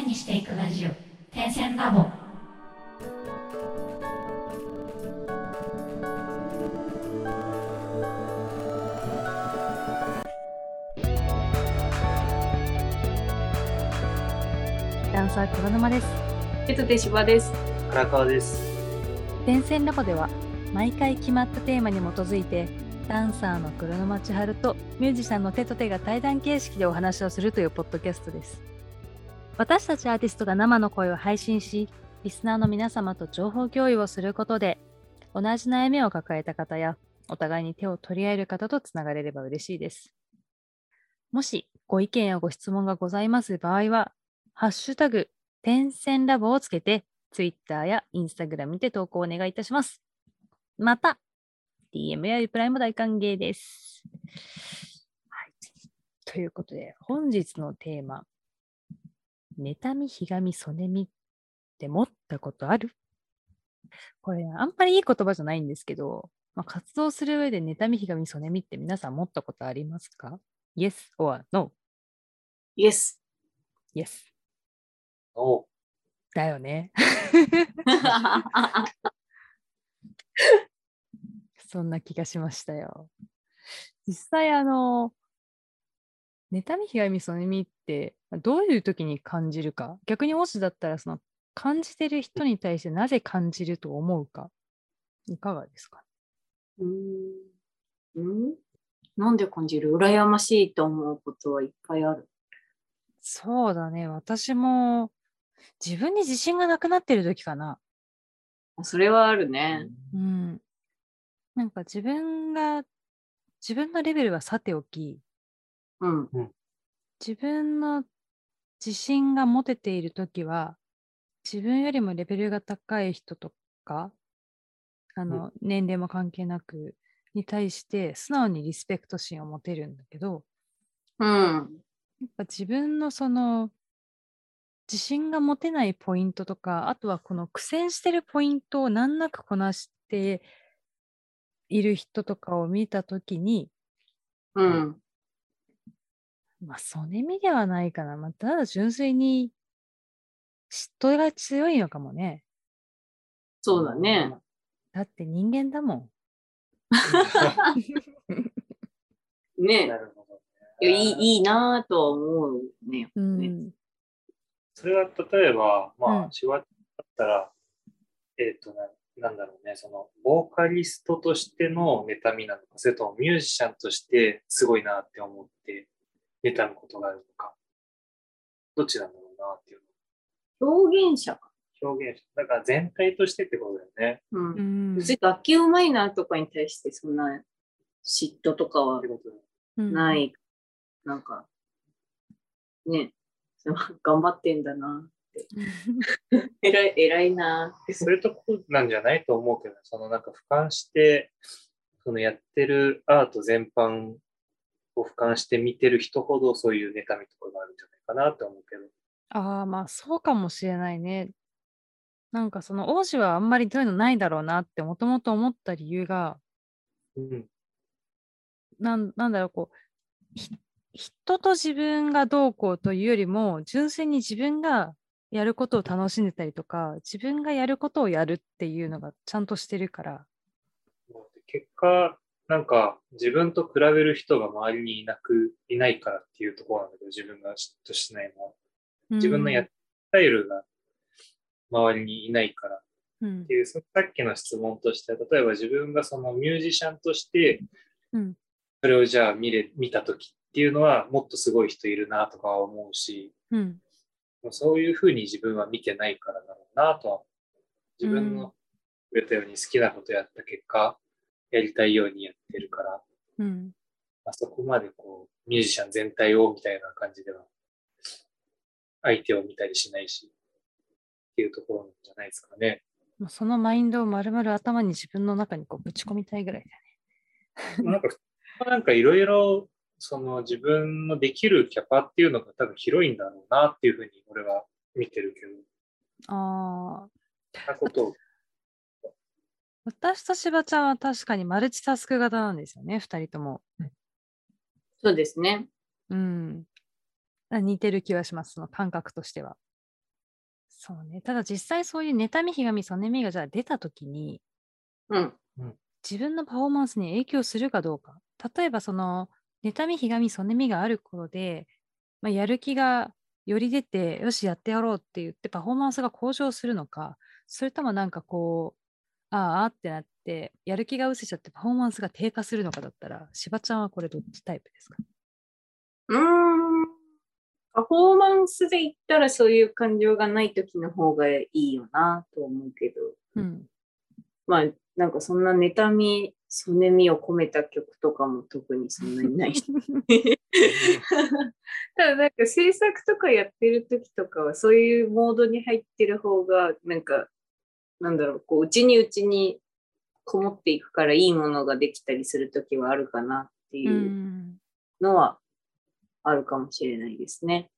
線にしていくラジオ点線ラボダンサー黒沼です。えっと、手芝です。荒川です。点線ラボでは毎回決まったテーマに基づいてダンサーの黒沼千春とミュージシャンの手と手が対談形式でお話をするというポッドキャストです。私たちアーティストが生の声を配信し、リスナーの皆様と情報共有をすることで、同じ悩みを抱えた方や、お互いに手を取り合える方とつながれれば嬉しいです。もしご意見やご質問がございます場合は、ハッシュタグ、点線ラボをつけて、Twitter や Instagram にて投稿をお願いいたします。また、DM やリプライも大歓迎です。はい、ということで、本日のテーマ、妬み、ひがみ、そねみって持ったことある？これ、あんまりいい言葉じゃないんですけど、まあ、活動する上で妬み、ひがみ、そねみって皆さん持ったことありますか ?Yes or No? イエス。Yes. おだよね。そんな気がしましたよ。実際、あの、妬み、ひがみ、そねみって、どういう時に感じるか、逆にもしだったら、その、感じてる人に対してなぜ感じると思うか、いかがですか？うーん。うん？なんで感じる？羨ましいと思うことはいっぱいある。そうだね、私も、自分に自信がなくなってる時かな。それはあるね。うん。なんか自分が、自分のレベルはさておき、うん。自分の自信が持てているときは、自分よりもレベルが高い人とか、あの、年齢も関係なく、に対して素直にリスペクト心を持てるんだけど、うん。やっぱ自分のその、自信が持てないポイントとか、あとはこの苦戦してるポイントを難なくこなしている人とかを見たときに、うん。まあ、そねみではないかな。まあ、ただ純粋に嫉妬が強いのかもね。そうだね。だって人間だもん。ね なるほど、いやいいいいなぁとは思うね。うねん。それは例えば、まあ、うんシワだったら、えっ、とな、なんだろうね、その、ボーカリストとしての妬みなのか、それともミュージシャンとしてすごいなって思って、妬むことがあるのか、どっちなんだろうなっていう表現者か。の表現し、だから全体としてってことだよね。う。うんん。別に楽器うまいなとかに対してそんな嫉妬とかはってことだようんない。なんか、ね、頑張ってんだなって。偉い、偉いなって。そういうとこなんじゃないと思うけど、そのなんか俯瞰して、そのやってるアート全般を俯瞰して見てる人ほどそういう妬みとかがあるんじゃないかなって思うけど。ああ、まあそうかもしれないね。なんかその王子はあんまりそういうのないだろうなってもともと思った理由が、うん。なんなんだろう、こう、ひ人と自分がどうこうというよりも、純粋に自分がやることを楽しんでたりとか、自分がやることをやるっていうのがちゃんとしてるから、結果、なんか自分と比べる人が周りにいなく、いないからっていうところなんだけど、自分が嫉妬しないのは。自分のやっスタイルが周りにいないから。っうん。ていう、そさっきの質問として、例えば自分がそのミュージシャンとして、うん。それをじゃあ見れ、見たときっていうのは、もっとすごい人いるなとかは思うし、うん。そういうふうに自分は見てないからだろうなとは。自分の言ったように好きなことやった結果、やりたいようにやってるから、うんあそこまでこう、ミュージシャン全体をみたいな感じでは、相手を見たりしないし、っていうところなんじゃないですかね。もうそのマインドを丸々頭に自分の中にこうぶち込みたいぐらいだね。なんか、なんかいろいろ、その自分のできるキャパっていうのが多分広いんだろうなっていうふうに俺は見てるけど、ああ、なことを私としばちゃんは確かにマルチタスク型なんですよね、二人とも。そうですね。うん。あ似てる気はします、その感覚としては。そうね。ただ実際そういう妬み、ひがみ、そねみがじゃあ出たときに、うん。自分のパフォーマンスに影響するかどうか。例えばその、妬み、ひがみ、そねみがある頃で、まあ、やる気がより出て、よし、やってやろうって言ってパフォーマンスが向上するのか、それともなんかこう、あああってなって、やる気が失せちゃってパフォーマンスが低下するのかだったら、しばちゃんはこれどっちタイプですか？うーん。パフォーマンスで言ったらそういう感情がない時の方がいいよなと思うけど、うん。まあ、なんかそんな妬み、そねみを込めた曲とかも特にそんなにないし。ただなんか制作とかやってる時とかはそういうモードに入ってる方がなんかなんだろうこう内に内にこもっていくからいいものができたりする時はあるかなってういうんのはあるかもしれないですね。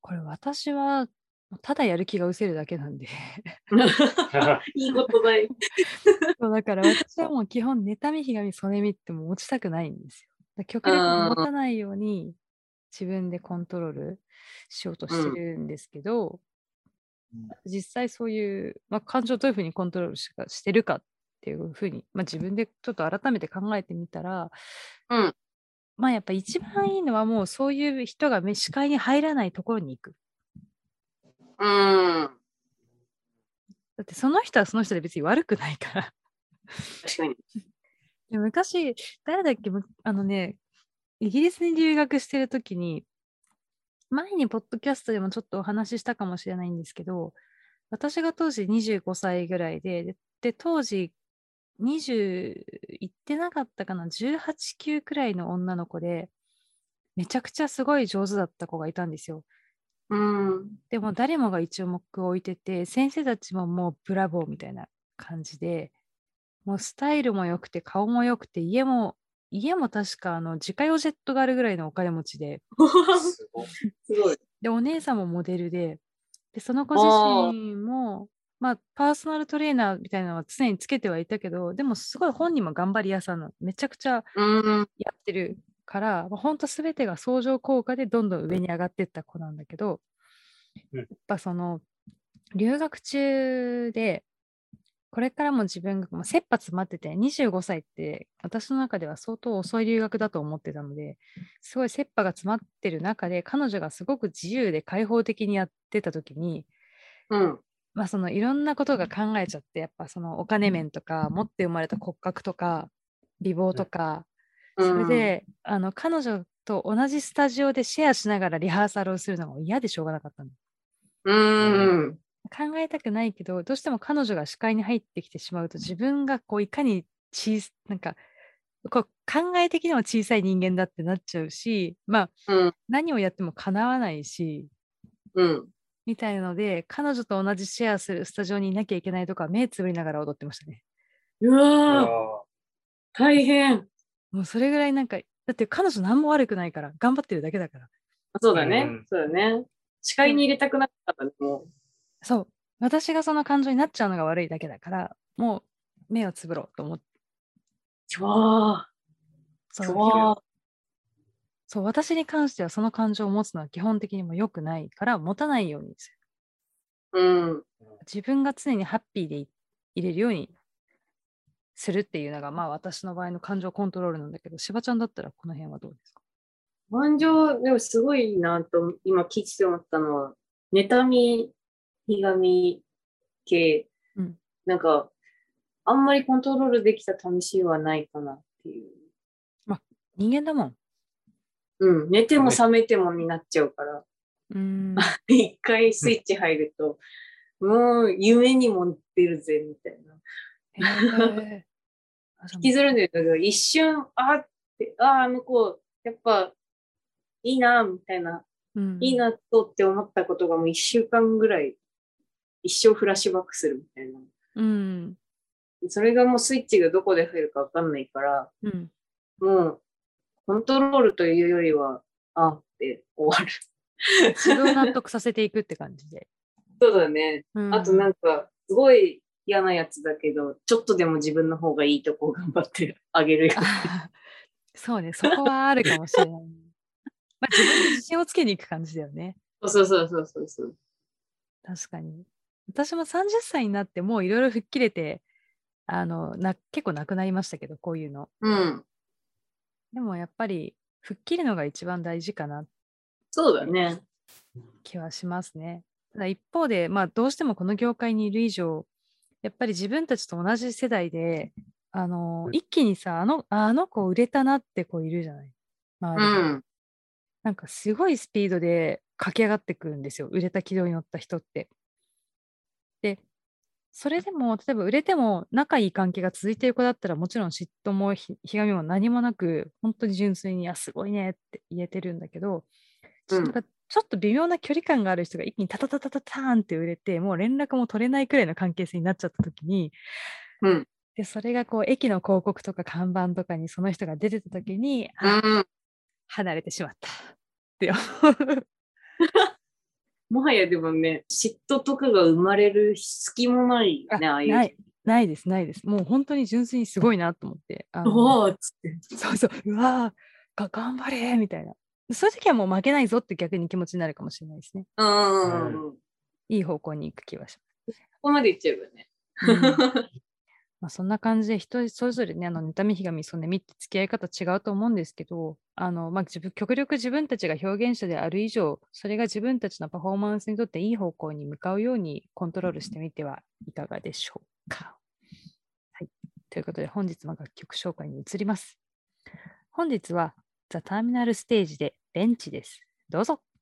これ私は、ただやる気が失せるだけなんで。いいことだよ。そうだから私はもう基本、妬み、ひがみ、そねみってもう落ちたくないんですよ。極力持たないように自分でコントロールしようとしてるんですけど、うん実際そういう、まあ、感情をどういうふうにコントロールしかしてるかっていうふうに、まあ、自分でちょっと改めて考えてみたら、うんまあやっぱ一番いいのはもうそういう人がめ視界に入らないところに行く。うん。だってその人はその人で別に悪くないから。確かに。で昔、誰だっけ、むあのね、イギリスに留学してるときに、前にポッドキャストでもちょっとお話ししたかもしれないんですけど、私が当時25歳ぐらいで、でで当時20いってなかったかな、18、9くらいの女の子で、めちゃくちゃすごい上手だった子がいたんですよ。うん。でも誰もが一応目を置いてて、先生たちももうブラボーみたいな感じで、もうスタイルも良くて、顔も良くて、家も、家も確かあの自家用ジェットがあるぐらいのお金持ちで、すごい。で、お姉さんもモデルで、で、その子自あー身も、まあ、パーソナルトレーナーみたいなのは常につけてはいたけど、でもすごい本人も頑張り屋さんなの。めちゃくちゃうん。やってるから、まあ、本当すべてが相乗効果でどんどん上に上がっていった子なんだけど、うんやっぱその留学中でこれからも自分がもう切羽詰まってて25歳って私の中では相当遅い留学だと思ってたのですごい切羽が詰まってる中で彼女がすごく自由で開放的にやってた時にうん。まあそのいろんなことが考えちゃってやっぱそのお金面とか持って生まれた骨格とか美貌とか、それで、あの彼女と同じスタジオでシェアしながらリハーサルをするのが嫌でしょうがなかったの。うん。考えたくないけど、どうしても彼女が視界に入ってきてしまうと、自分がこういかに小さなんかこう考え的にも小さい人間だってなっちゃうし、まあうん。何をやっても叶わないし、うん。みたいので、彼女と同じシェアするスタジオにいなきゃいけないとか、目つぶりながら踊ってましたね。ういやわ大変。もうそれぐらいなんか、だって彼女何も悪くないから、頑張ってるだけだから。そうだね。うんそうだね。視界に入れたくなかったね、もう。そう。私がその感情になっちゃうのが悪いだけだから、もう目をつぶろうと思って。ちわー。うわー。そう、私に関してはその感情を持つのは基本的にも良くないから、持たないようにする。うん。自分が常にハッピーでい入れるようにするっていうのが、まあ私の場合の感情コントロールなんだけど、しばちゃんだったらこの辺はどうですか？感情、でもすごいなと、今聞いてて思ったのは、妬み、ひがみ系、うん。なんか、あんまりコントロールできた試しはないかなっていう。人間だもん。うん、寝ても覚めてもになっちゃうから、うーん。一回スイッチ入ると、もう夢にも出るぜ、みたいな。引きずるんだけど、一瞬、あって、ああ、向こう、やっぱ、いいな、みたいな、うん。いいなとって思ったことがもう一週間ぐらい、一生フラッシュバックするみたいな。うん。それがもうスイッチがどこで入るかわかんないから、うん。もう、コントロールというよりは、あって終わる。自分を納得させていくって感じで。そうだね。うんあとなんか、すごい嫌なやつだけど、ちょっとでも自分の方がいいとこを頑張ってあげるよ。あそうね、そこはあるかもしれない。まあ、自分に自信をつけに行く感じだよね。そうそうそうそうそう。確かに。私も30歳になってもういろいろ吹っ切れて、あのな結構なくなりましたけど、こういうの。うん。でもやっぱり吹っ切るのが一番大事かなそうだね。気はしますね。ただ一方で、まあ、どうしてもこの業界にいる以上、やっぱり自分たちと同じ世代で、あのうん一気にさ、あのあの子売れたなって子いるじゃない。う周りでん。なんかすごいスピードで駆け上がってくるんですよ。売れた軌道に乗った人って。で、それでも、例えば売れても仲いい関係が続いている子だったら、もちろん嫉妬もひひがみも何もなく、本当に純粋に、あ、すごいねって言えてるんだけど、ちょっとなんかちょっと微妙な距離感がある人が一気にタタタタタターンって売れて、もう連絡も取れないくらいの関係性になっちゃった時に、うん。で、それがこう、駅の広告とか看板とかにその人が出てた時に、あ、うん。離れてしまったって思う。もはやでもね、嫉妬とかが生まれる隙もないね、ああいう。ない、ないです、ないです。もう本当に純粋にすごいなと思って。あのおおっつって。そうそう、うわーが、頑張れみたいな。そういう時はもう負けないぞって逆に気持ちになるかもしれないですね。うんいい方向に行く気はしこまでいっちゃえばね。ます。うんまあ、そんな感じで人それぞれね、あの、妬み、ひがみ、そねみって付き合い方違うと思うんですけど、あの、まあ、自分、極力自分たちが表現者である以上、それが自分たちのパフォーマンスにとっていい方向に向かうようにコントロールしてみてはいかがでしょうか。はい。ということで、本日も楽曲紹介に移ります。本日は、ザ・ターミナルステージでベンチです。どうぞ。「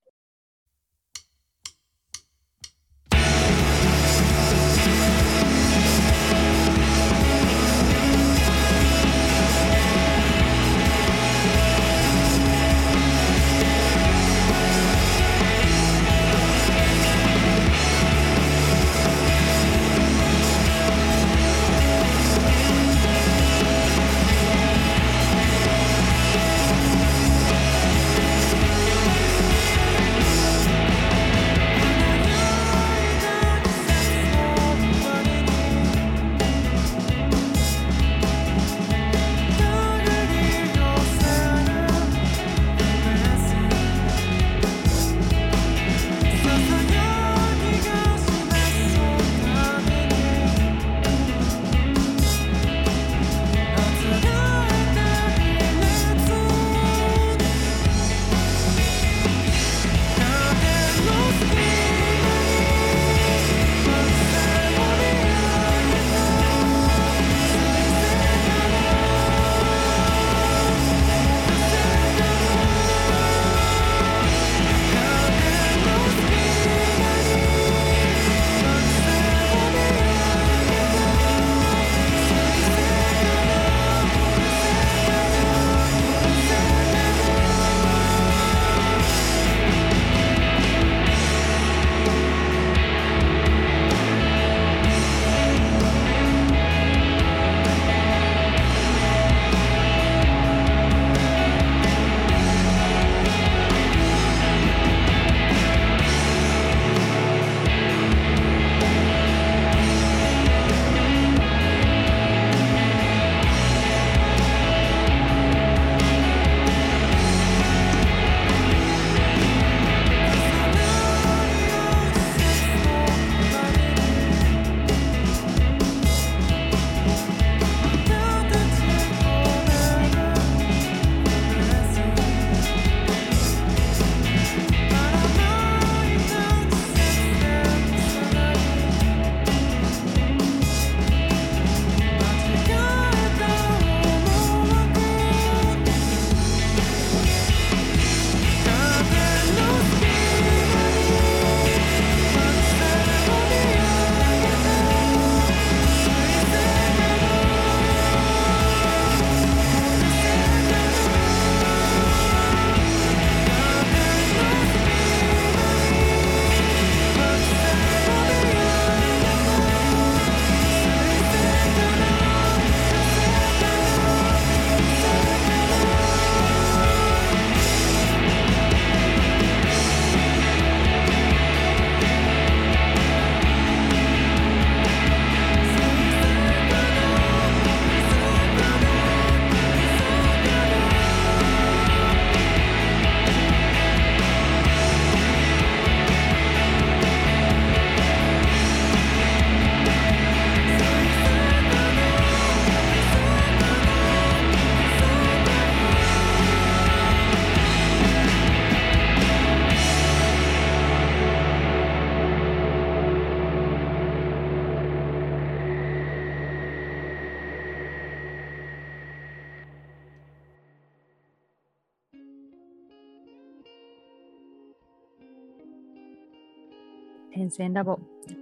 変遷ラボ。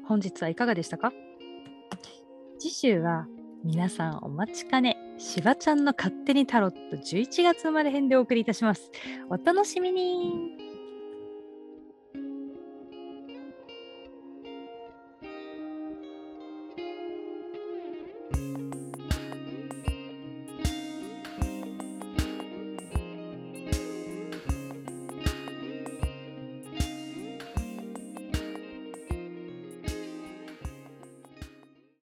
本日はいかがでしたか？次週は皆さんお待ちかね。しばちゃんの勝手にタロット11月生まれ編でお送りいたします。お楽しみに。